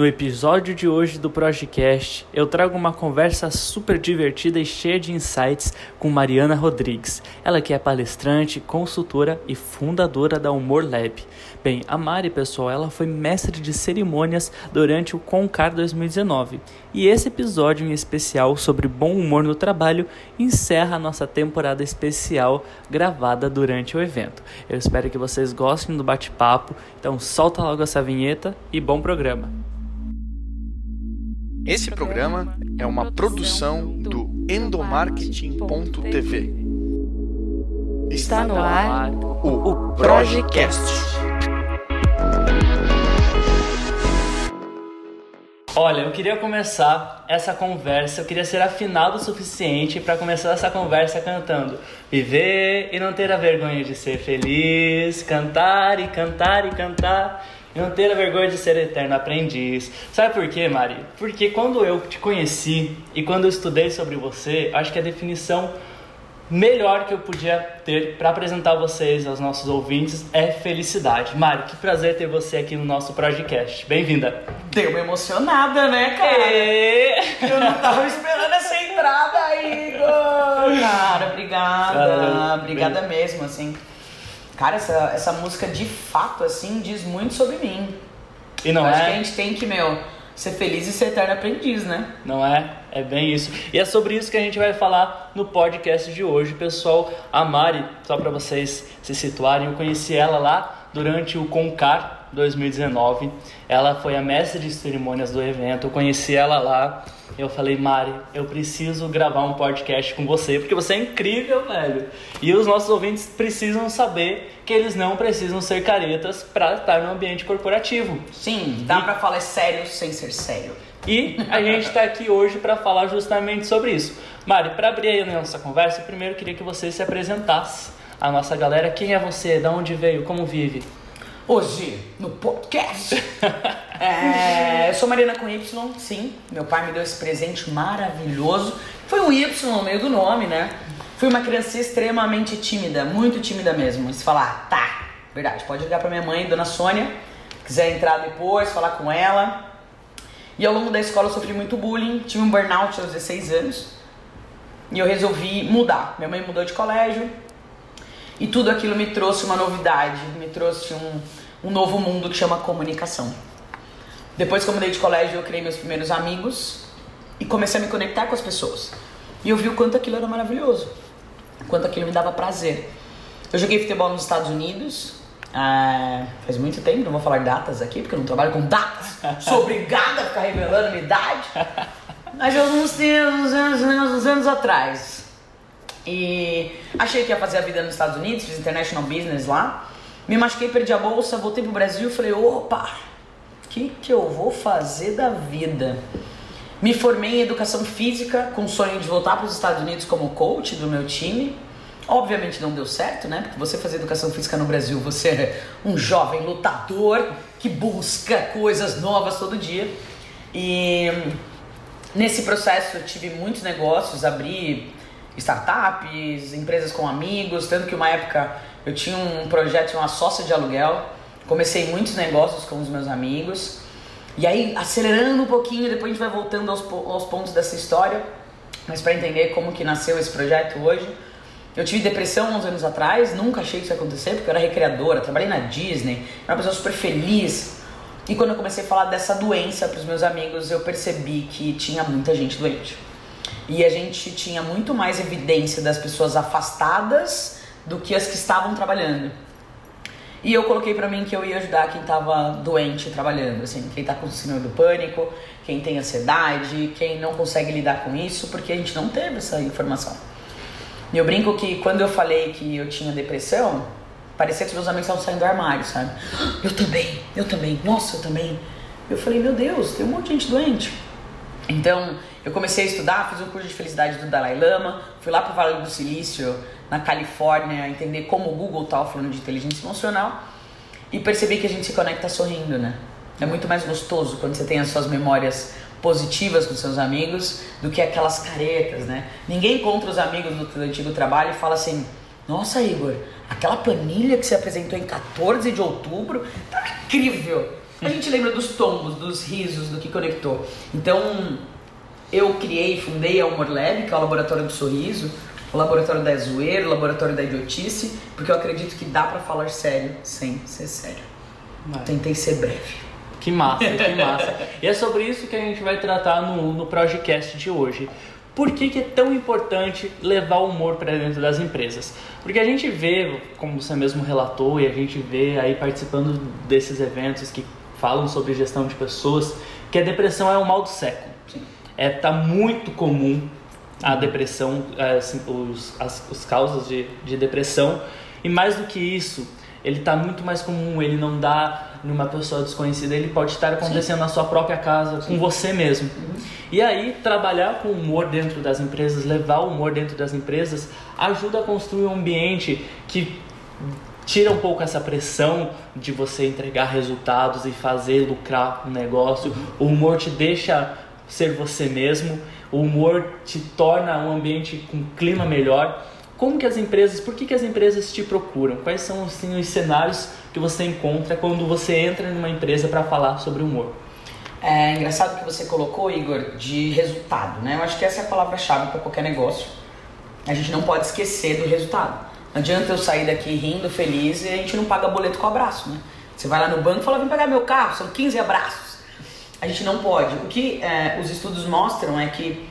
No episódio de hoje do Projecast, eu trago uma conversa super divertida e cheia de insights com Mariana Rodrigues. Ela que é palestrante, consultora e fundadora da Humor Lab. Bem, a Mari, pessoal, ela foi mestre de cerimônias durante o Concar 2019. E esse episódio em especial sobre bom humor no trabalho encerra a nossa temporada especial gravada durante o evento. Eu espero que vocês gostem do bate-papo, então solta logo essa vinheta e bom programa. Esse programa é uma produção do endomarketing.tv. Está no ar o Projecast. Olha, eu queria começar essa conversa, eu queria ser afinado o suficiente para começar essa conversa cantando. Viver e não ter a vergonha de ser feliz, cantar e cantar e cantar não ter a vergonha de ser eterno aprendiz. Sabe por quê, Mari? Porque quando eu te conheci e quando eu estudei sobre você, acho que a definição melhor que eu podia ter para apresentar vocês aos nossos ouvintes é felicidade. Mari, que prazer ter você aqui no nosso podcast. Bem-vinda. Deu uma emocionada, né, cara? É. Eu não tava esperando essa entrada, Igor! Cara, obrigada. Caramba. Obrigada mesmo, assim. Cara, essa, essa música de fato, assim, diz muito sobre mim. E não Eu Acho que a é? gente tem que, meu, ser feliz e ser eterno aprendiz, né? Não é? É bem isso. E é sobre isso que a gente vai falar no podcast de hoje, pessoal. A Mari, só para vocês se situarem, eu conheci ela lá durante o Concar 2019. Ela foi a mestre de cerimônias do evento. Eu conheci ela lá. Eu falei, Mari, eu preciso gravar um podcast com você, porque você é incrível, velho. E os nossos ouvintes precisam saber que eles não precisam ser caretas para estar no ambiente corporativo. Sim, dá pra falar sério sem ser sério. E a gente está aqui hoje para falar justamente sobre isso. Mari, para abrir aí a nossa conversa, eu primeiro queria que você se apresentasse à nossa galera. Quem é você? Da onde veio? Como vive? Hoje, no podcast. É, eu sou Mariana com Y, sim. Meu pai me deu esse presente maravilhoso. Foi um Y no meio do nome, né? Fui uma criança extremamente tímida, muito tímida mesmo. Se falar, tá, verdade, pode ligar pra minha mãe, dona Sônia, quiser entrar depois, falar com ela. E ao longo da escola eu sofri muito bullying, tive um burnout aos 16 anos. E eu resolvi mudar. Minha mãe mudou de colégio, e tudo aquilo me trouxe uma novidade, me trouxe um, um novo mundo que chama comunicação. Depois que eu mudei de colégio, eu criei meus primeiros amigos e comecei a me conectar com as pessoas. E eu vi o quanto aquilo era maravilhoso, o quanto aquilo me dava prazer. Eu joguei futebol nos Estados Unidos, ah, faz muito tempo, não vou falar datas aqui, porque eu não trabalho com datas. Sou obrigada a ficar revelando minha idade. Mas eu uns, uns, anos, uns anos atrás. E achei que ia fazer a vida nos Estados Unidos, fiz international business lá. Me machuquei, perdi a bolsa, voltei pro Brasil e falei, opa, o que, que eu vou fazer da vida? Me formei em educação física com o sonho de voltar para os Estados Unidos como coach do meu time. Obviamente não deu certo, né? Porque você fazer educação física no Brasil, você é um jovem lutador que busca coisas novas todo dia. E Nesse processo eu tive muitos negócios, abri startups, empresas com amigos, tanto que uma época eu tinha um projeto, uma sócia de aluguel, comecei muitos negócios com os meus amigos. E aí, acelerando um pouquinho, depois a gente vai voltando aos, aos pontos dessa história, mas para entender como que nasceu esse projeto hoje. Eu tive depressão uns anos atrás, nunca achei que isso ia acontecer, porque eu era recreadora, trabalhei na Disney, era uma pessoa super feliz. E quando eu comecei a falar dessa doença para os meus amigos, eu percebi que tinha muita gente doente. E a gente tinha muito mais evidência das pessoas afastadas do que as que estavam trabalhando. E eu coloquei pra mim que eu ia ajudar quem tava doente trabalhando, assim, quem tá com síndrome do pânico, quem tem ansiedade, quem não consegue lidar com isso, porque a gente não teve essa informação. E eu brinco que quando eu falei que eu tinha depressão, parecia que os meus amigos estavam saindo do armário, sabe? Eu também, eu também, nossa, eu também. Eu falei, meu Deus, tem um monte de gente doente. Então, eu comecei a estudar, fiz um curso de felicidade do Dalai Lama, fui lá pro Vale do Silício, na Califórnia, entender como o Google estava falando de inteligência emocional e percebi que a gente se conecta sorrindo, né? É muito mais gostoso quando você tem as suas memórias positivas com seus amigos do que aquelas caretas, né? Ninguém encontra os amigos do teu antigo trabalho e fala assim: Nossa, Igor, aquela planilha que você apresentou em 14 de outubro tá incrível. a gente lembra dos tombos, dos risos, do que conectou. Então, eu criei e fundei a Humor Lab, que é o laboratório do sorriso, o laboratório da zoeira, o laboratório da idiotice, porque eu acredito que dá pra falar sério sem ser sério. Vai. Tentei ser breve. Que massa, que massa. e é sobre isso que a gente vai tratar no, no Projecast de hoje. Por que, que é tão importante levar o humor para dentro das empresas? Porque a gente vê, como você mesmo relatou, e a gente vê aí participando desses eventos que falam sobre gestão de pessoas, que a depressão é o mal do século. É, tá muito comum a depressão, é, assim, os, as, os causas de, de depressão. E mais do que isso, ele tá muito mais comum, ele não dá numa pessoa desconhecida, ele pode estar acontecendo Sim. na sua própria casa, Sim. com você mesmo. Uhum. E aí, trabalhar com humor dentro das empresas, levar o humor dentro das empresas, ajuda a construir um ambiente que tira um pouco essa pressão de você entregar resultados e fazer lucrar um negócio. O humor te deixa ser você mesmo, o humor te torna um ambiente com clima melhor. Como que as empresas, por que, que as empresas te procuram? Quais são assim, os cenários que você encontra quando você entra numa empresa para falar sobre humor? É engraçado que você colocou, Igor, de resultado, né? Eu acho que essa é a palavra-chave para qualquer negócio. A gente não pode esquecer do resultado. Não adianta eu sair daqui rindo, feliz e a gente não paga boleto com abraço, né? Você vai lá no banco e fala, vem pegar meu carro, são 15 abraços. A gente não pode. O que é, os estudos mostram é que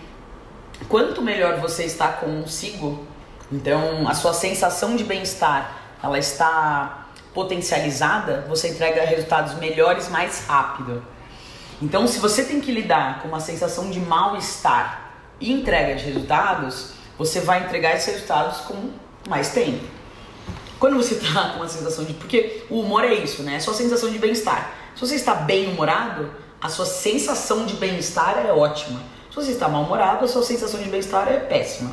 quanto melhor você está consigo, então, a sua sensação de bem-estar, ela está potencializada, você entrega resultados melhores mais rápido. Então, se você tem que lidar com uma sensação de mal-estar e entrega de resultados, você vai entregar esses resultados com mais tempo. Quando você está com uma sensação de. Porque o humor é isso, né? É só sensação de bem-estar. Se você está bem-humorado, a sua sensação de bem-estar é ótima. Se você está mal-humorado, a sua sensação de bem-estar é péssima.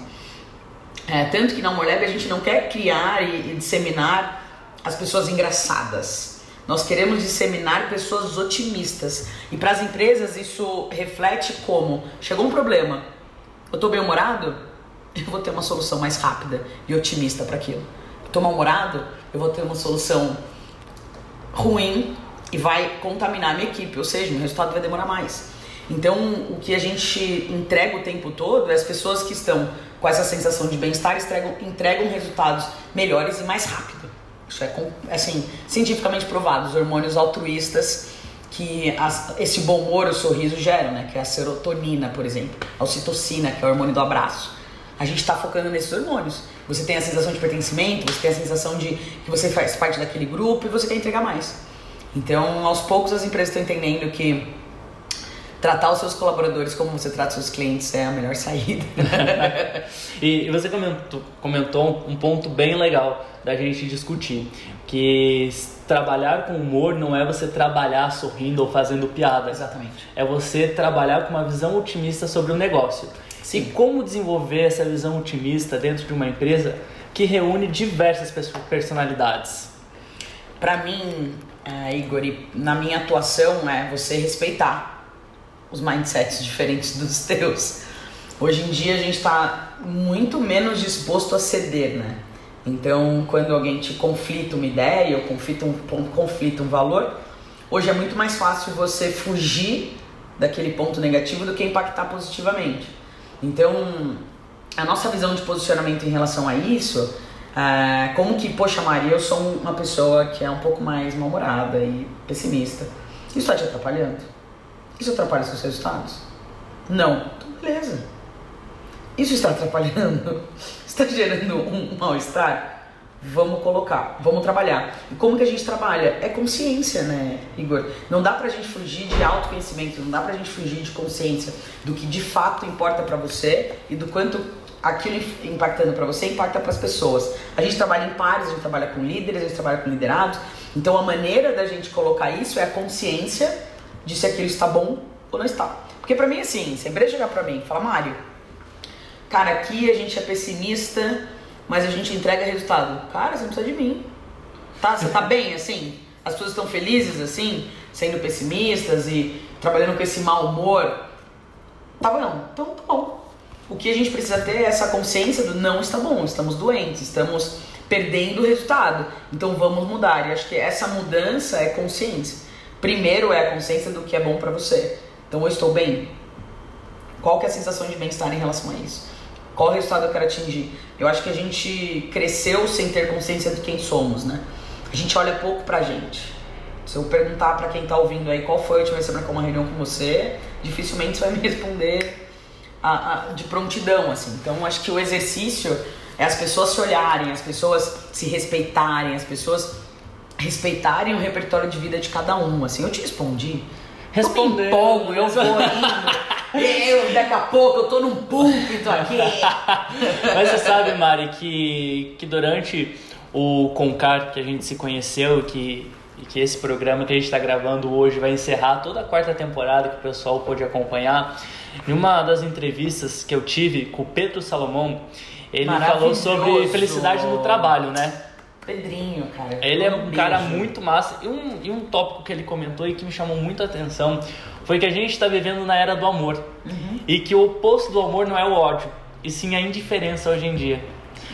É, tanto que na Morleb a gente não quer criar e, e disseminar as pessoas engraçadas. Nós queremos disseminar pessoas otimistas. E para as empresas isso reflete como: chegou um problema, eu estou bem-humorado, eu vou ter uma solução mais rápida e otimista para aquilo. Estou mal-humorado, eu vou ter uma solução ruim e vai contaminar a minha equipe, ou seja, o resultado vai demorar mais. Então, o que a gente entrega o tempo todo é as pessoas que estão com essa sensação de bem-estar entregam, entregam resultados melhores e mais rápido. Isso é assim, cientificamente provado. Os hormônios altruístas que as, esse bom humor, o sorriso geram, né? Que é a serotonina, por exemplo, a ocitocina, que é o hormônio do abraço. A gente está focando nesses hormônios. Você tem a sensação de pertencimento, você tem a sensação de que você faz parte daquele grupo e você quer entregar mais. Então, aos poucos, as empresas estão entendendo que tratar os seus colaboradores como você trata os seus clientes é a melhor saída. e você comentou, comentou um ponto bem legal da gente discutir, que trabalhar com humor não é você trabalhar sorrindo ou fazendo piada. Exatamente. É você trabalhar com uma visão otimista sobre o negócio. Sim. E como desenvolver essa visão otimista dentro de uma empresa que reúne diversas personalidades? Para mim, é, Igor, na minha atuação é você respeitar os mindsets diferentes dos teus. Hoje em dia a gente está muito menos disposto a ceder, né? Então, quando alguém te conflita uma ideia ou conflita um, conflita um valor, hoje é muito mais fácil você fugir daquele ponto negativo do que impactar positivamente. Então, a nossa visão de posicionamento em relação a isso, é como que, poxa Maria, eu sou uma pessoa que é um pouco mais mal-humorada e pessimista. Isso está te atrapalhando? Isso atrapalha seus resultados? Não. Então, beleza. Isso está atrapalhando? Está gerando um mal-estar? Vamos colocar, vamos trabalhar. E como que a gente trabalha? É consciência, né, Igor? Não dá pra gente fugir de autoconhecimento, não dá pra gente fugir de consciência do que de fato importa para você e do quanto aquilo impactando para você impacta para as pessoas. A gente trabalha em pares, a gente trabalha com líderes, a gente trabalha com liderados. Então a maneira da gente colocar isso é a consciência de se aquilo está bom ou não está. Porque pra mim, assim, se a empresa chegar pra mim e falar, Mário, cara, aqui a gente é pessimista, mas a gente entrega resultado. Cara, você não precisa de mim. Tá? Você tá bem, assim? As pessoas estão felizes, assim, sendo pessimistas e trabalhando com esse mau humor. Tá bom, então tá bom. O que a gente precisa ter é essa consciência do não está bom, estamos doentes, estamos perdendo o resultado. Então vamos mudar. E acho que essa mudança é consciência primeiro é a consciência do que é bom pra você. Então eu estou bem. Qual que é a sensação de bem-estar em relação a isso? Qual resultado eu quero atingir? Eu acho que a gente cresceu sem ter consciência de quem somos, né? A gente olha pouco pra gente. Se eu perguntar pra quem tá ouvindo aí qual foi a última vez que você marcou uma reunião com você, dificilmente você vai me responder a- a- de prontidão, assim. Então acho que o exercício é as pessoas se olharem, as pessoas se respeitarem, as pessoas respeitarem o repertório de vida de cada um, assim. Eu te respondi. Eu Respondeu. empolgo, eu vou indo. Eu, daqui a pouco, eu tô num púlpito aqui. Mas você sabe, Mari, que, que durante o Concar que a gente se conheceu, que, e que esse programa que a gente está gravando hoje vai encerrar toda a quarta temporada que o pessoal pôde acompanhar, em uma das entrevistas que eu tive com o Pedro Salomão, ele falou sobre felicidade no trabalho, né? Pedrinho, cara. Ele é um cara muito massa. E um, e um tópico que ele comentou e que me chamou muito a atenção foi que a gente está vivendo na era do amor. E que o oposto do amor não é o ódio, e sim a indiferença hoje em dia.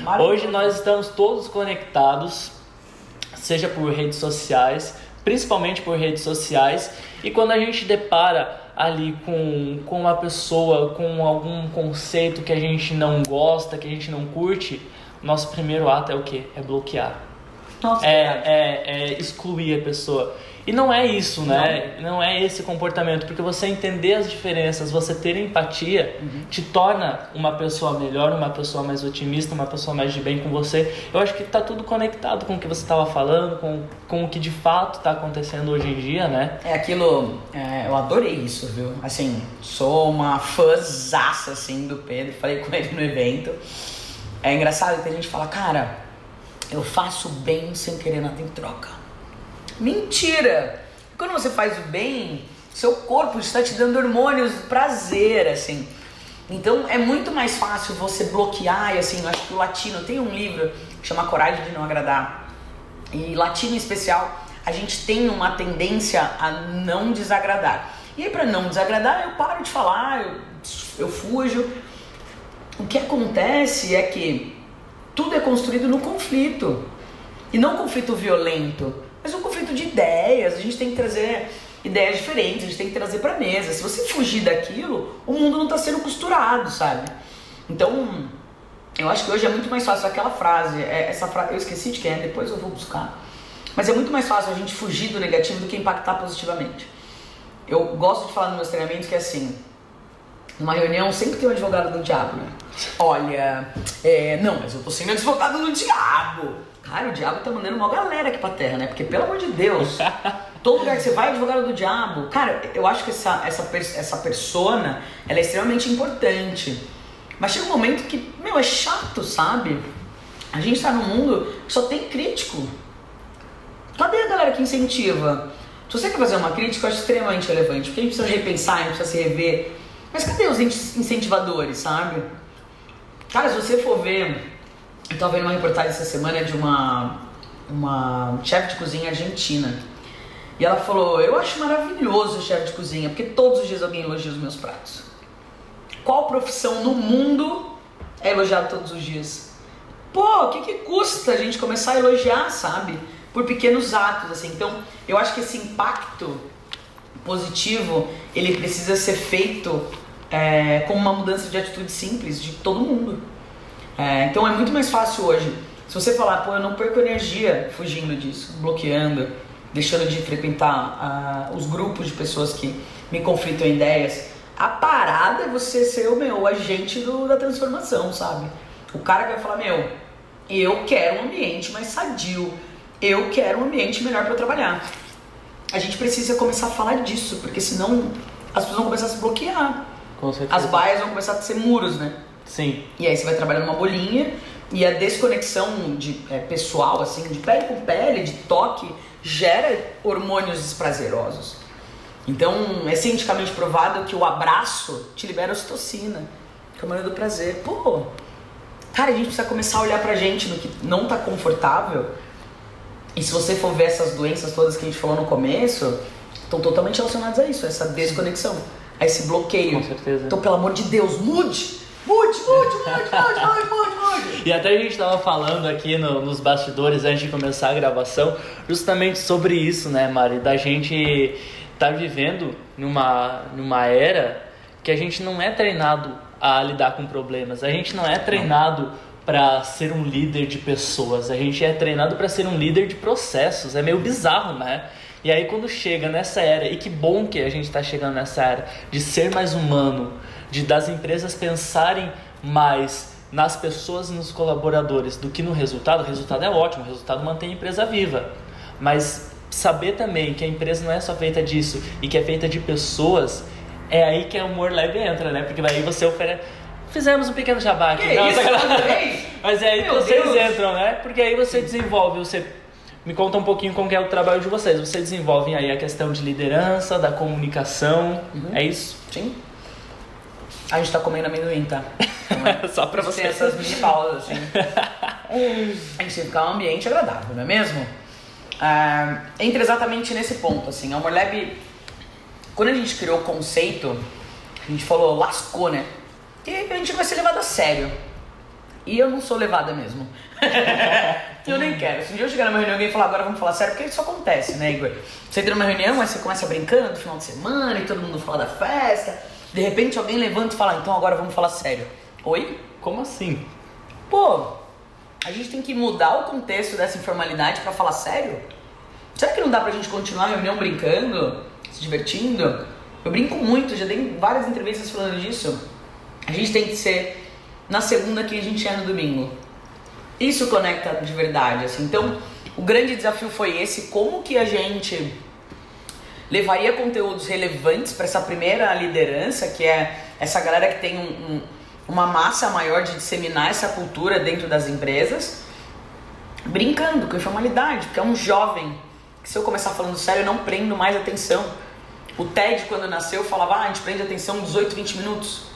Maravilhoso. Hoje nós estamos todos conectados, seja por redes sociais, principalmente por redes sociais, e quando a gente depara ali com, com uma pessoa, com algum conceito que a gente não gosta, que a gente não curte, nosso primeiro ato é o quê? É bloquear Nossa, é, é, é excluir a pessoa. E não é isso, né? Não. é esse comportamento, porque você entender as diferenças, você ter empatia, te torna uma pessoa melhor, uma pessoa mais otimista, uma pessoa mais de bem com você. Eu acho que tá tudo conectado com o que você estava falando, com, com o que de fato está acontecendo hoje em dia, né? É aquilo, é, eu adorei isso, viu? Assim, sou uma fãzaça, assim, do Pedro, falei com ele no evento. É engraçado que a gente fala, cara, eu faço bem sem querer nada em troca. Mentira! Quando você faz o bem, seu corpo está te dando hormônios de prazer, assim. Então é muito mais fácil você bloquear, e assim, eu acho que o latino tem um livro que chama Coragem de Não Agradar. E latino em especial, a gente tem uma tendência a não desagradar. E aí, pra não desagradar, eu paro de falar, eu, eu fujo. O que acontece é que tudo é construído no conflito. E não um conflito violento, mas um conflito de ideias. A gente tem que trazer ideias diferentes, a gente tem que trazer pra mesa. Se você fugir daquilo, o mundo não tá sendo costurado, sabe? Então, eu acho que hoje é muito mais fácil aquela frase, é, essa frase, eu esqueci de quem é, depois eu vou buscar. Mas é muito mais fácil a gente fugir do negativo do que impactar positivamente. Eu gosto de falar nos meus treinamentos que é assim, numa reunião sempre tem um advogado do diabo, né? Olha, é, não, mas eu tô sendo advogado do diabo. Cara, o diabo tá mandando uma galera aqui pra terra, né? Porque, pelo amor de Deus, todo lugar que você vai é advogado do diabo. Cara, eu acho que essa, essa, essa persona, ela é extremamente importante. Mas chega um momento que, meu, é chato, sabe? A gente tá num mundo que só tem crítico. Cadê a galera que incentiva? Se você quer fazer uma crítica, eu acho extremamente relevante, porque a gente precisa repensar, a gente precisa se rever. Mas cadê os in- incentivadores, sabe? Cara, se você for ver, eu tava vendo uma reportagem essa semana de uma, uma chefe de cozinha argentina. E ela falou: Eu acho maravilhoso o chefe de cozinha, porque todos os dias alguém elogia os meus pratos. Qual profissão no mundo é elogiada todos os dias? Pô, o que, que custa a gente começar a elogiar, sabe? Por pequenos atos, assim. Então, eu acho que esse impacto positivo, ele precisa ser feito é, com uma mudança de atitude simples de todo mundo. É, então, é muito mais fácil hoje. Se você falar, pô, eu não perco energia fugindo disso, bloqueando, deixando de frequentar ah, os grupos de pessoas que me conflitam ideias, a parada é você ser o meu o agente do- da transformação, sabe? O cara que vai falar, meu, eu quero um ambiente mais sadio, eu quero um ambiente melhor para trabalhar. A gente precisa começar a falar disso, porque senão as pessoas vão começar a se bloquear. Com certeza. As baias vão começar a ser muros, né? Sim. E aí você vai trabalhando uma bolinha e a desconexão de, é, pessoal, assim, de pele com pele, de toque, gera hormônios desprazerosos. Então, é cientificamente provado que o abraço te libera ocitocina, que é o hormônio do prazer. Pô, cara, a gente precisa começar a olhar pra gente no que não tá confortável. E se você for ver essas doenças todas que a gente falou no começo, estão totalmente relacionadas a isso, a essa desconexão, a esse bloqueio. Com certeza. Então, pelo amor de Deus, mude! Mude, mude, mude, mude, mude, mude, mude. E até a gente estava falando aqui no- nos bastidores antes de começar a gravação, justamente sobre isso, né, Mari? Da gente estar vivendo numa, numa era que a gente não é treinado a lidar com problemas, a gente não é treinado para ser um líder de pessoas, a gente é treinado para ser um líder de processos. É meio bizarro, né? E aí quando chega nessa era, e que bom que a gente está chegando nessa era de ser mais humano, de das empresas pensarem mais nas pessoas e nos colaboradores do que no resultado, o resultado é ótimo, o resultado mantém a empresa viva. Mas saber também que a empresa não é só feita disso e que é feita de pessoas, é aí que o humor leve entra, né? Porque aí você oferece. Fizemos um pequeno jabá aqui. Não, isso. Mas é aí que vocês Deus. entram, né? Porque aí você desenvolve, você me conta um pouquinho como é o trabalho de vocês. Vocês desenvolvem aí a questão de liderança, da comunicação, Uhum. é isso? Sim. A gente tá comendo amendoim, tá? Só pra Tem você. essas mini pausas, assim. a gente tem que ficar um ambiente agradável, não é mesmo? Ah, entra exatamente nesse ponto, assim. A Humor Lab, quando a gente criou o conceito, a gente falou, lascou, né? E a gente vai ser levado a sério. E eu não sou levada mesmo. eu nem quero. Se um dia eu chegar numa reunião e alguém falar, agora vamos falar sério, porque isso acontece, né, Igor? Você entra numa reunião, aí você começa brincando no final de semana e todo mundo fala da festa. De repente alguém levanta e fala, então agora vamos falar sério. Oi? Como assim? Pô, a gente tem que mudar o contexto dessa informalidade pra falar sério? Será que não dá pra gente continuar a reunião brincando, se divertindo? Eu brinco muito, já dei várias entrevistas falando disso. A gente tem que ser na segunda que a gente é no domingo. Isso conecta de verdade, assim. Então, o grande desafio foi esse, como que a gente levaria conteúdos relevantes para essa primeira liderança, que é essa galera que tem um- um- uma massa maior de disseminar essa cultura dentro das empresas, brincando com informalidade, porque é um jovem que se eu começar falando sério eu não prendo mais atenção. O TED, quando nasceu, falava, ah, a gente prende atenção 18, 20 minutos.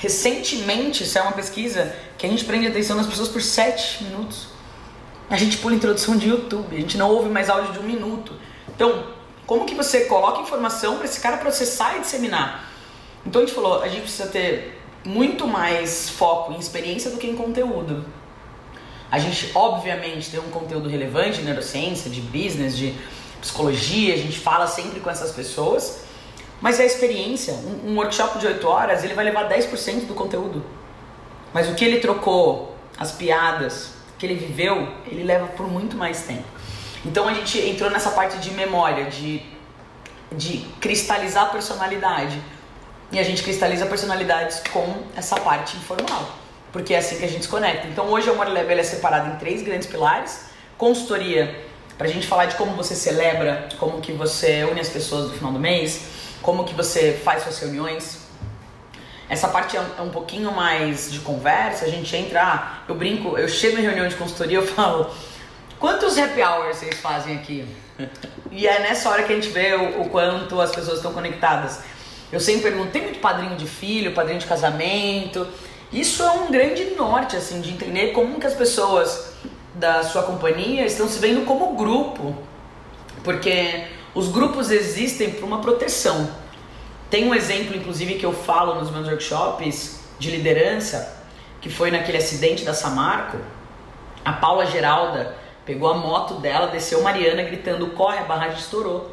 Recentemente, é uma pesquisa que a gente prende atenção das pessoas por 7 minutos. A gente pula introdução de YouTube, a gente não ouve mais áudio de um minuto. Então, como que você coloca informação para esse cara processar e disseminar? Então a gente falou, a gente precisa ter muito mais foco em experiência do que em conteúdo. A gente, obviamente, tem um conteúdo relevante de neurociência, de business, de psicologia, a gente fala sempre com essas pessoas, mas a experiência, um, um workshop de 8 horas, ele vai levar 10% do conteúdo. Mas o que ele trocou, as piadas que ele viveu, ele leva por muito mais tempo. Então a gente entrou nessa parte de memória, de, de cristalizar a personalidade. E a gente cristaliza personalidades com essa parte informal. Porque é assim que a gente se conecta. Então hoje a Humor Lab é separada em três grandes pilares. Consultoria, pra gente falar de como você celebra, como que você une as pessoas no final do mês, como que você faz suas reuniões. Essa parte é um, é um pouquinho mais de conversa, a gente entra, ah, eu brinco, eu chego em reunião de consultoria eu falo, quantos happy hours vocês fazem aqui? E é nessa hora que a gente vê o, o quanto as pessoas estão conectadas. Eu sempre pergunto, tem muito padrinho de filho, padrinho de casamento? Isso é um grande norte, assim, de entender como que as pessoas da sua companhia estão se vendo como grupo. Porque os grupos existem por uma proteção. Tem um exemplo, inclusive, que eu falo nos meus workshops de liderança, que foi naquele acidente da Samarco. A Paula Geralda pegou a moto dela, desceu Mariana gritando: corre, a barragem estourou.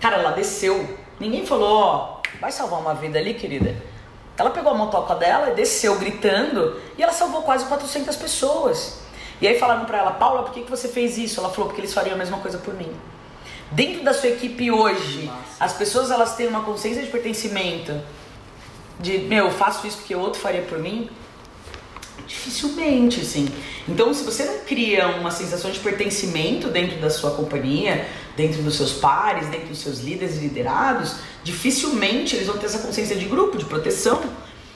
Cara, ela desceu. Ninguém falou: ó, vai salvar uma vida ali, querida. Ela pegou a motoca dela e desceu gritando e ela salvou quase 400 pessoas. E aí falaram pra ela: Paula, por que, que você fez isso? Ela falou: porque eles fariam a mesma coisa por mim. Dentro da sua equipe hoje, as pessoas elas têm uma consciência de pertencimento, de meu, eu faço isso porque o outro faria por mim. Dificilmente, assim. Então, se você não cria uma sensação de pertencimento dentro da sua companhia, dentro dos seus pares, dentro dos seus líderes e liderados, dificilmente eles vão ter essa consciência de grupo, de proteção.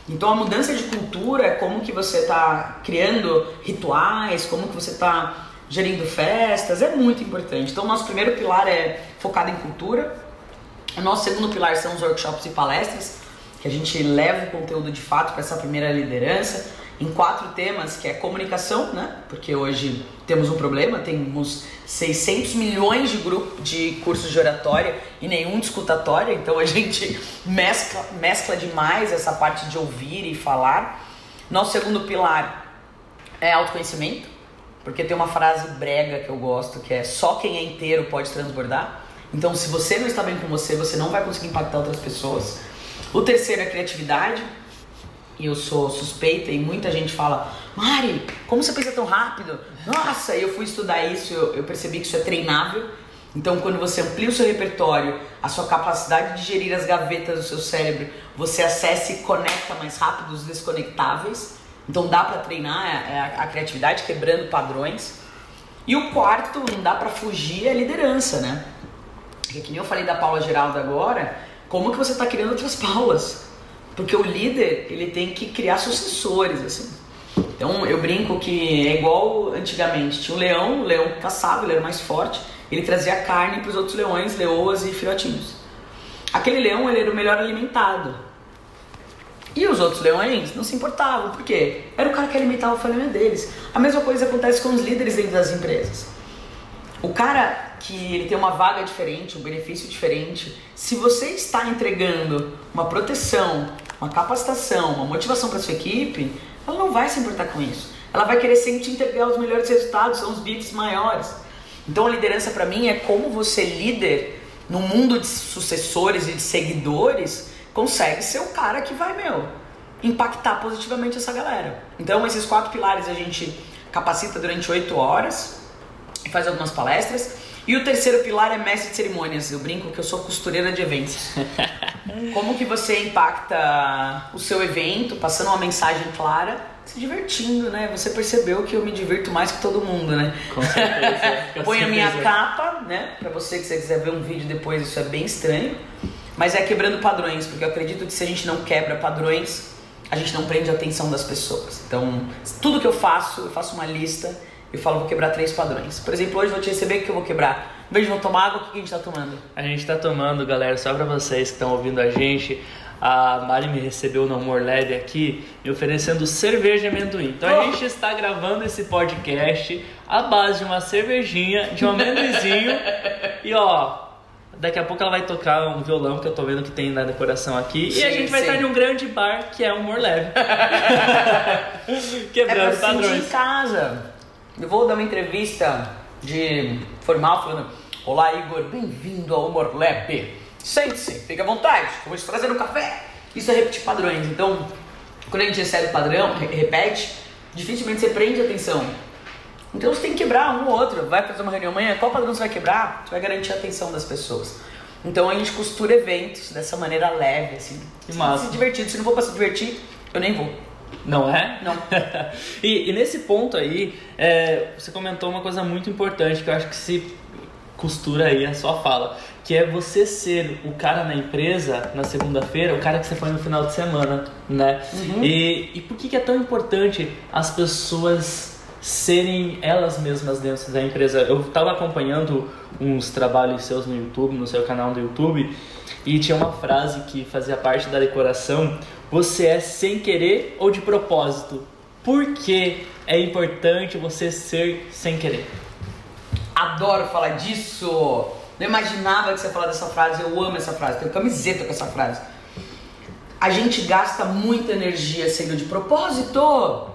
Então, a mudança de cultura é como que você está criando rituais, como que você está gerindo festas, é muito importante. Então, nosso primeiro pilar é focado em cultura. O nosso segundo pilar são os workshops e palestras, que a gente leva o conteúdo de fato para essa primeira liderança. em quatro temas, que é comunicação, né? Porque hoje temos um problema, temos 600 milhões de grupos de cursos de oratória e nenhum de escutatória, então a gente mescla, mescla demais essa parte de ouvir e falar. Nosso segundo pilar é autoconhecimento, porque tem uma frase brega que eu gosto, que é só quem é inteiro pode transbordar. Então, se você não está bem com você, você não vai conseguir impactar outras pessoas. O terceiro é criatividade, e eu sou suspeita e muita gente fala, Mari, como você pensa tão rápido? Nossa, e eu fui estudar isso, eu, eu percebi que isso é treinável. Então, quando você amplia o seu repertório, a sua capacidade de gerir as gavetas do seu cérebro, você acessa e conecta mais rápido os desconectáveis. Então, dá para treinar a, a, a criatividade, quebrando padrões. E o quarto, não dá para fugir, é a liderança, né? Porque, que nem eu falei da Paula Geraldo agora, como que você está criando outras Paulas? Porque o líder, ele tem que criar sucessores, assim. Então eu brinco que é igual antigamente. Tinha um leão, o leão caçava, ele era mais forte. Ele trazia carne para os outros leões, leoas e filhotinhos. Aquele leão, ele era o melhor alimentado. E os outros leões não se importavam, por quê? Era o cara que alimentava a família deles. A mesma coisa acontece com os líderes dentro das empresas. O cara que ele tem uma vaga diferente, um benefício diferente, se você está entregando uma proteção, uma capacitação, uma motivação para sua equipe, ela não vai se importar com isso. Ela vai querer sempre entregar os melhores resultados, são os bits maiores. Então a liderança para mim é como você líder no mundo de sucessores e de seguidores consegue ser o cara que vai, meu, impactar positivamente essa galera. Então esses quatro pilares a gente capacita durante oito horas, faz algumas palestras. E o terceiro pilar é mestre de cerimônias. Eu brinco que eu sou costureira de eventos. Como que você impacta o seu evento, passando uma mensagem clara, se divertindo, né? Você percebeu que eu me divirto mais que todo mundo, né? Com certeza. Põe a minha capa, né? Pra você que você quiser ver um vídeo depois, isso é bem estranho. Mas é quebrando padrões, porque eu acredito que se a gente não quebra padrões, a gente não prende a atenção das pessoas. Então, tudo que eu faço, eu faço uma lista eu falo, vou quebrar três padrões. Por exemplo, hoje vou te receber, o que eu vou quebrar? Em vez de não tomar água, o que a gente está tomando? A gente está tomando, galera, só para vocês que estão ouvindo a gente, a Mari me recebeu no Amor Leve aqui, me oferecendo cerveja e amendoim. Então a oh. gente está gravando esse podcast à base de uma cervejinha, de um amendoizinho e ó, Daqui a pouco ela vai tocar um violão que eu tô vendo que tem na decoração aqui. Sim, e a gente vai sim. estar em um grande bar que é o Leve. Quebrando é pra padrões. em casa. Eu vou dar uma entrevista de formal falando: Olá, Igor, bem-vindo ao Humor Lab. Sente-se, fique à vontade, vou te trazer um café. Isso é repetir padrões. Então, quando a gente recebe padrão, repete, dificilmente você prende atenção. Então você tem que quebrar um ou outro. Vai fazer uma reunião amanhã, qual padrão você vai quebrar? Você vai garantir a atenção das pessoas. Então a gente costura eventos dessa maneira leve, assim. Que massa. Se divertir. Se não for pra se divertir, eu nem vou. Não é? Não. e, e, nesse ponto aí, é, você comentou uma coisa muito importante que eu acho que se costura aí a sua fala, que é você ser o cara na empresa na segunda-feira, o cara que você foi no final de semana, né? Uhum. E, e por que, que é tão importante as pessoas serem elas mesmas dentro da empresa? Eu estava acompanhando uns trabalhos seus no YouTube, no seu canal do YouTube, e tinha uma frase que fazia parte da decoração você é sem querer ou de propósito? Por que é importante você ser sem querer? Adoro falar disso! Não imaginava que você ia falar dessa frase, eu amo essa frase, tenho camiseta com essa frase. A gente gasta muita energia sendo de propósito.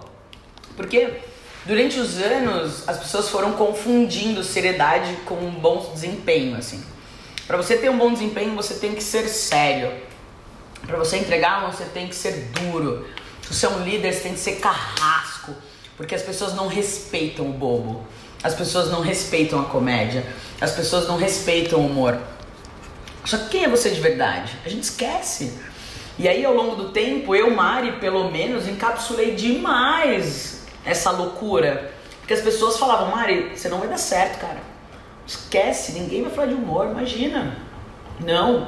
Porque durante os anos as pessoas foram confundindo seriedade com um bom desempenho, assim. Para você ter um bom desempenho, você tem que ser sério. Para você entregar, você tem que ser duro. Se você é um líder, você tem que ser carrasco, porque as pessoas não respeitam o bobo. As pessoas não respeitam a comédia. As pessoas não respeitam o humor. Só que quem é você de verdade? A gente esquece. E aí, ao longo do tempo, eu, Mari, pelo menos, encapsulei demais essa loucura. Porque as pessoas falavam, Mari, você não vai dar certo, cara. Esquece, ninguém vai falar de humor, imagina. Não.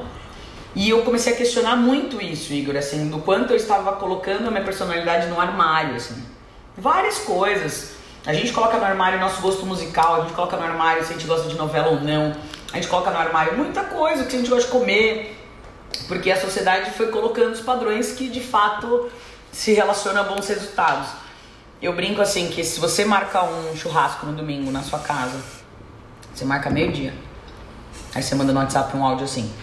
E eu comecei a questionar muito isso, Igor, assim, do quanto eu estava colocando a minha personalidade no armário, assim. Várias coisas. A gente coloca no armário nosso gosto musical, a gente coloca no armário se a gente gosta de novela ou não. A gente coloca no armário muita coisa que a gente gosta de comer. Porque a sociedade foi colocando os padrões que de fato se relacionam a bons resultados. Eu brinco assim que se você marca um churrasco no domingo na sua casa, você marca meio-dia. Aí você manda no WhatsApp um áudio assim: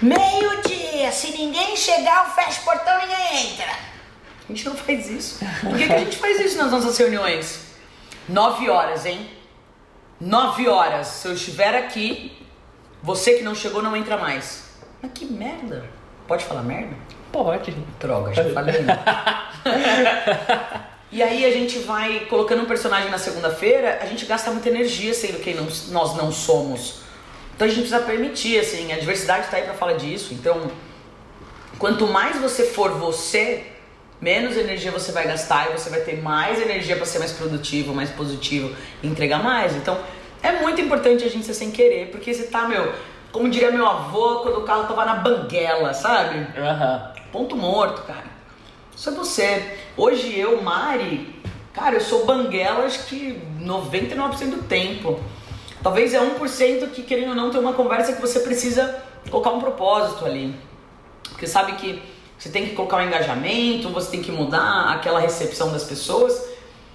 Meio-dia, se ninguém chegar, eu fecho o portão e ninguém entra. A gente não faz isso. Por que, que a gente faz isso nas nossas reuniões? Nove horas, hein? Nove horas. Se eu estiver aqui, você que não chegou não entra mais. Mas que merda. Pode falar merda? Pode. Droga, já falei. e aí a gente vai colocando um personagem na segunda-feira, a gente gasta muita energia sendo quem não- nós não somos. Então a gente precisa permitir, assim, a diversidade tá aí pra falar disso. Então, quanto mais você for você, menos energia você vai gastar e você vai ter mais energia pra ser mais produtivo, mais positivo e entregar mais. Então, é muito importante a gente ser sem querer, porque você tá, meu, como diria meu avô, quando o carro tava na banguela, sabe? Aham. Ponto morto, cara. Isso é você. Hoje eu, Mari, cara, eu sou banguela acho que 99% do tempo. Talvez é 1% que, querendo ou não, tem uma conversa que você precisa colocar um propósito ali. Porque sabe que você tem que colocar um engajamento, você tem que mudar aquela recepção das pessoas.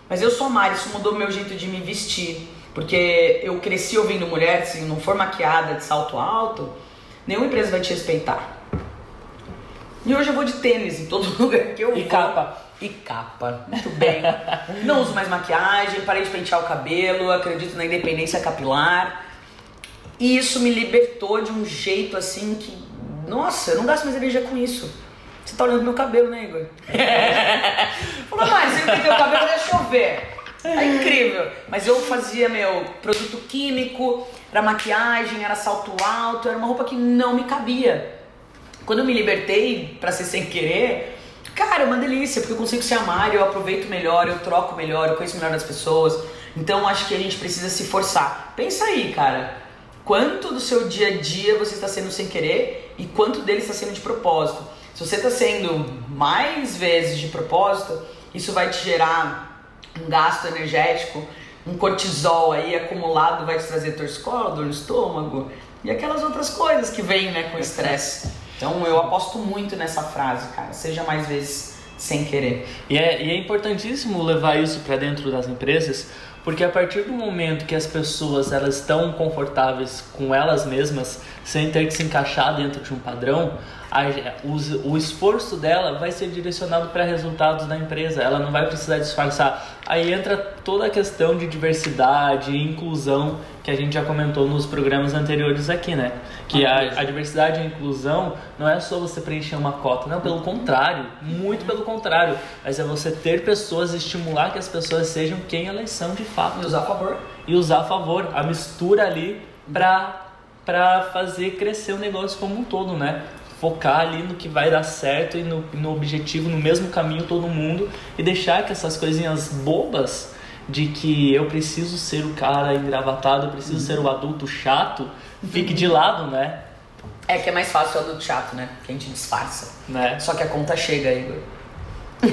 Mas eu sou a Mari, isso mudou meu jeito de me vestir. Porque eu cresci ouvindo mulher, se não for maquiada de salto alto, nenhuma empresa vai te respeitar. E hoje eu vou de tênis em todo lugar que eu E vou. capa. E capa, muito bem. Não uso mais maquiagem, parei de pentear o cabelo, acredito na independência capilar. E isso me libertou de um jeito assim que, nossa, eu não gasto mais energia com isso. Você tá olhando meu cabelo, né, Igor? Falou, Mari, você não tem o cabelo, deixa eu ver. É incrível. Mas eu fazia, meu, produto químico, era maquiagem, era salto alto, era uma roupa que não me cabia. Quando eu me libertei pra ser sem querer, cara, é uma delícia, porque eu consigo ser a Mari, eu aproveito melhor, eu troco melhor, eu conheço melhor as pessoas. Então acho que a gente precisa se forçar. Pensa aí, cara. Quanto do seu dia a dia você está sendo sem querer e quanto dele está sendo de propósito. Se você está sendo mais vezes de propósito, isso vai te gerar um gasto energético, um cortisol aí acumulado vai te trazer torcicola, dor no estômago e aquelas outras coisas que vêm né, com o estresse. Então eu aposto muito nessa frase, cara. Seja mais vezes sem querer. E é, e é importantíssimo levar isso para dentro das empresas, porque a partir do momento que as pessoas elas estão confortáveis com elas mesmas, sem ter que se encaixar dentro de um padrão, a, o, o esforço dela vai ser direcionado para resultados da empresa. Ela não vai precisar disfarçar. Aí entra toda a questão de diversidade e inclusão que a gente já comentou nos programas anteriores aqui, né? Que a, a diversidade e a inclusão não é só você preencher uma cota, não, pelo contrário, muito pelo contrário, mas é você ter pessoas, estimular que as pessoas sejam quem elas são de fato E usar a favor. e usar a favor, a mistura ali pra, pra fazer crescer o negócio como um todo, né? Focar ali no que vai dar certo e no, no objetivo, no mesmo caminho todo mundo e deixar que essas coisinhas bobas de que eu preciso ser o cara engravatado, eu preciso ser o adulto chato, fique de lado, né? É que é mais fácil o adulto chato, né? Que a gente disfarça. né? Só que a conta chega, Igor.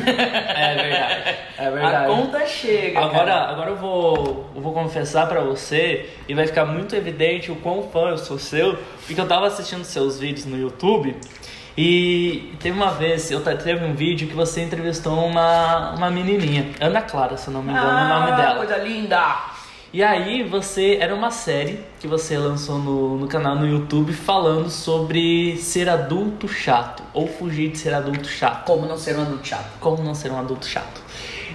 É verdade. É verdade. A conta chega. Agora, cara. agora eu vou, eu vou confessar pra você e vai ficar muito evidente o quão fã eu sou seu, porque eu tava assistindo seus vídeos no YouTube e teve uma vez, eu teve um vídeo que você entrevistou uma, uma menininha, Ana Clara, se eu não me engano, é o nome Ah, dela. Coisa linda! E aí você era uma série que você lançou no, no canal no YouTube falando sobre ser adulto chato ou fugir de ser adulto chato. Como não ser um adulto chato? Como não ser um adulto chato.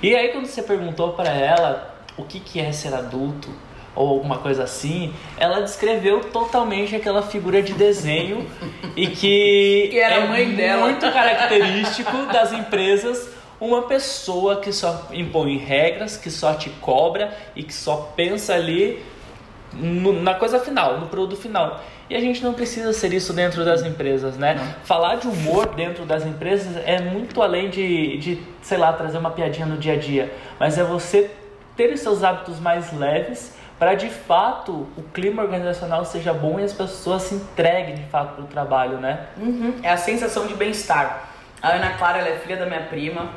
E aí quando você perguntou pra ela o que, que é ser adulto ou alguma coisa assim, ela descreveu totalmente aquela figura de desenho e que, Que era é a mãe dela. muito característico das empresas uma pessoa que só impõe regras, que só te cobra e que só pensa ali no- na coisa final, no produto final. E a gente não precisa ser isso dentro das empresas, né? Falar de humor dentro das empresas é muito além de, de, sei lá, trazer uma piadinha no dia a dia. Mas é você ter os seus hábitos mais leves para de fato o clima organizacional seja bom e as pessoas se entreguem de fato para o trabalho, né? Uhum, É a sensação de bem-estar. A Ana Clara é filha da minha prima.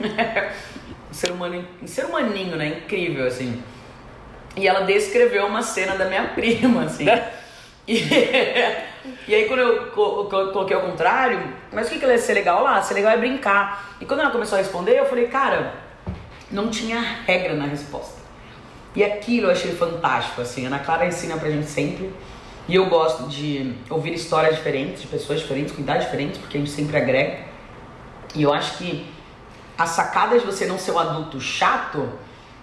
um ser humano, um ser humaninho, né? Incrível, assim. E ela descreveu uma cena da minha prima, assim. E, e aí quando eu co- co- coloquei ao contrário, mas o que, que ia ser legal lá? Ser legal é brincar. E quando ela começou a responder, eu falei, cara, não tinha regra na resposta. E aquilo eu achei fantástico, assim, a Ana Clara ensina pra gente sempre. E eu gosto de ouvir histórias diferentes, de pessoas diferentes, com idades diferentes, porque a gente sempre agrega. E eu acho que a sacada de você não ser um adulto chato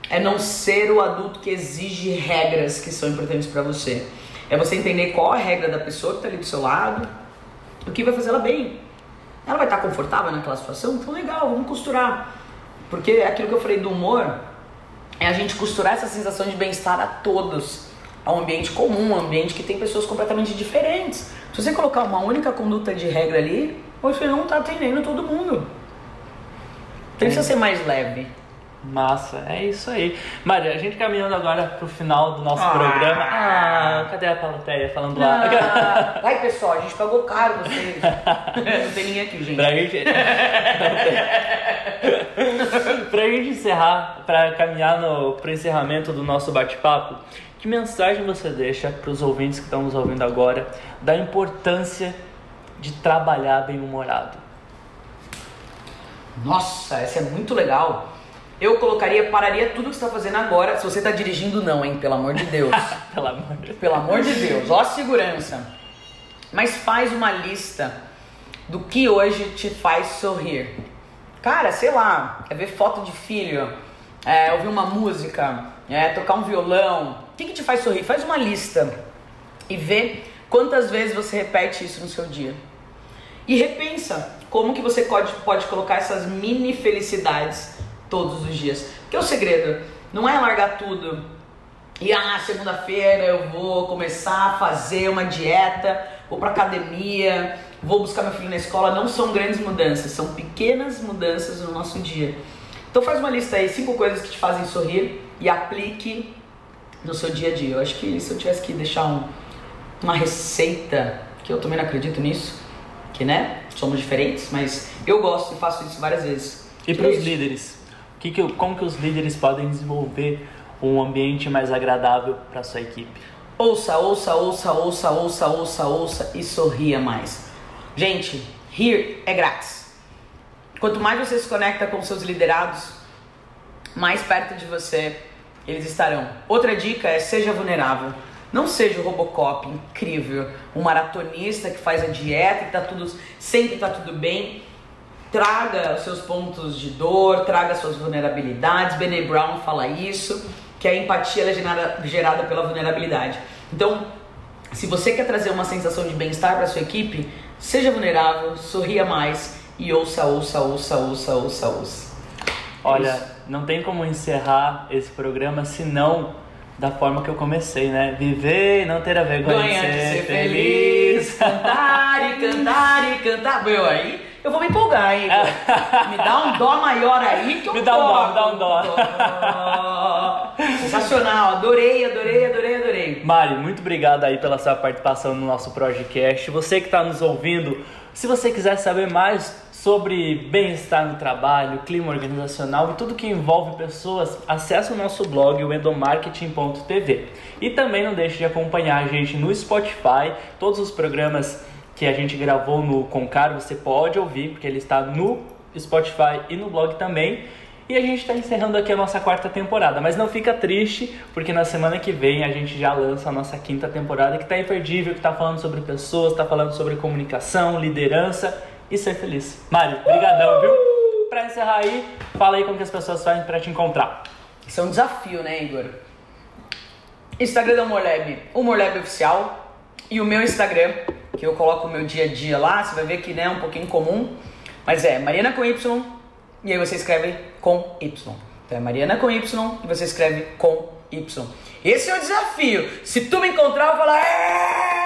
é não ser o adulto que exige regras que são importantes para você. É você entender qual a regra da pessoa que tá ali do seu lado, o que vai fazer ela bem. Ela vai estar confortável naquela situação? Então legal, vamos costurar. Porque é aquilo que eu falei do humor é a gente costurar essa sensação de bem-estar a todos. A um ambiente comum, um ambiente que tem pessoas completamente diferentes. Se você colocar uma única conduta de regra ali, você não está atendendo todo mundo. Precisa ser mais leve. Massa, é isso aí. Maria, a gente caminhando agora pro final do nosso Ah. programa. Ah, cadê a plateia falando lá? Ah, vai pessoal, a gente pagou caro vocês. não tem ninguém aqui, gente. Pra gente. pra gente encerrar, pra caminhar no, pro encerramento do nosso bate-papo, que mensagem você deixa pros ouvintes que estão nos ouvindo agora da importância de trabalhar bem-humorado? Nossa, essa é muito legal. Eu colocaria, pararia tudo que você está fazendo agora. Se você está dirigindo, não, hein? Pelo amor de Deus. Pelo amor de Deus. Pelo amor de Deus, ó a segurança. Mas faz uma lista do que hoje te faz sorrir. Cara, sei lá, é ver foto de filho, é ouvir uma música, é tocar um violão. O que, que te faz sorrir? Faz uma lista e vê quantas vezes você repete isso no seu dia. E repensa como que você pode, pode colocar essas mini felicidades todos os dias. Porque o segredo não é largar tudo e ah, segunda-feira eu vou começar a fazer uma dieta, vou pra academia, vou buscar meu filho na escola. Não são grandes mudanças, são pequenas mudanças no nosso dia. Então faz uma lista aí, cinco coisas que te fazem sorrir e aplique no seu dia a dia. Eu acho que se eu tivesse que deixar um, uma receita, que eu também não acredito nisso, que né, somos diferentes, mas eu gosto e faço isso várias vezes. E para os líderes? Que que, como que os líderes podem desenvolver um ambiente mais agradável para sua equipe? Ouça, ouça, ouça, ouça, ouça, ouça, ouça e sorria mais. Gente, rir é grátis. Quanto mais você se conecta com seus liderados, mais perto de você eles estarão. Outra dica é seja vulnerável. Não seja o Robocop incrível, um maratonista que faz a dieta e tá tudo sempre tá tudo bem. Traga os seus pontos de dor, traga suas vulnerabilidades. Brené Brown fala isso, que a empatia é gerada, gerada pela vulnerabilidade. Então, se você quer trazer uma sensação de bem-estar para sua equipe, seja vulnerável, sorria mais e ouça, ouça, ouça, ouça, ouça, ouça. Olha, não tem como encerrar esse programa senão da forma que eu comecei, né? Viver e não ter a vergonha Ganha de ser, feliz. cantar e cantar e cantar. Meu, aí eu vou me empolgar, hein? me dá um dó maior aí que eu Me dá um dó, me dá um dó. dó. Sensacional, adorei, adorei, adorei, adorei. Mari, muito obrigado aí pela sua participação no nosso podcast. Você que está nos ouvindo, se você quiser saber mais sobre bem-estar no trabalho, clima organizacional e tudo que envolve pessoas, acesse o nosso blog, o endomarketing.tv. E também não deixe de acompanhar a gente no Spotify, todos os programas que a gente gravou no Concar, você pode ouvir, porque ele está no Spotify e no blog também. E a gente está encerrando aqui a nossa quarta temporada, mas não fica triste, porque na semana que vem a gente já lança a nossa quinta temporada, que está imperdível, que está falando sobre pessoas, está falando sobre comunicação, liderança e ser feliz. Mário, brigadão, viu? Para encerrar aí, fala aí como que as pessoas fazem para te encontrar. Isso é um desafio, né, Igor? Instagram da Humorlab, Humorlab Oficial. E o meu Instagram, que eu coloco o meu dia a dia lá, você vai ver que né, é um pouquinho comum. Mas é Mariana com Y, e aí você escreve com Y. Então é Mariana com Y e você escreve com Y. Esse é o desafio. Se tu me encontrar, eu vou falar,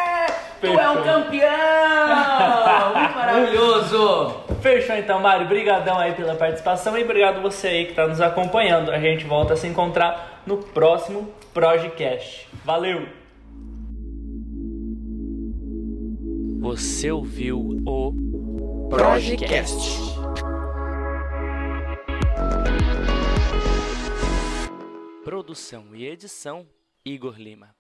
é! Tu é um campeão! Muito maravilhoso! Fechou então, Mário. Brigadão aí pela participação e obrigado você aí que está nos acompanhando. A gente volta a se encontrar no próximo Projecast. Valeu! Você ouviu o Projecast. Produção e edição Igor Lima.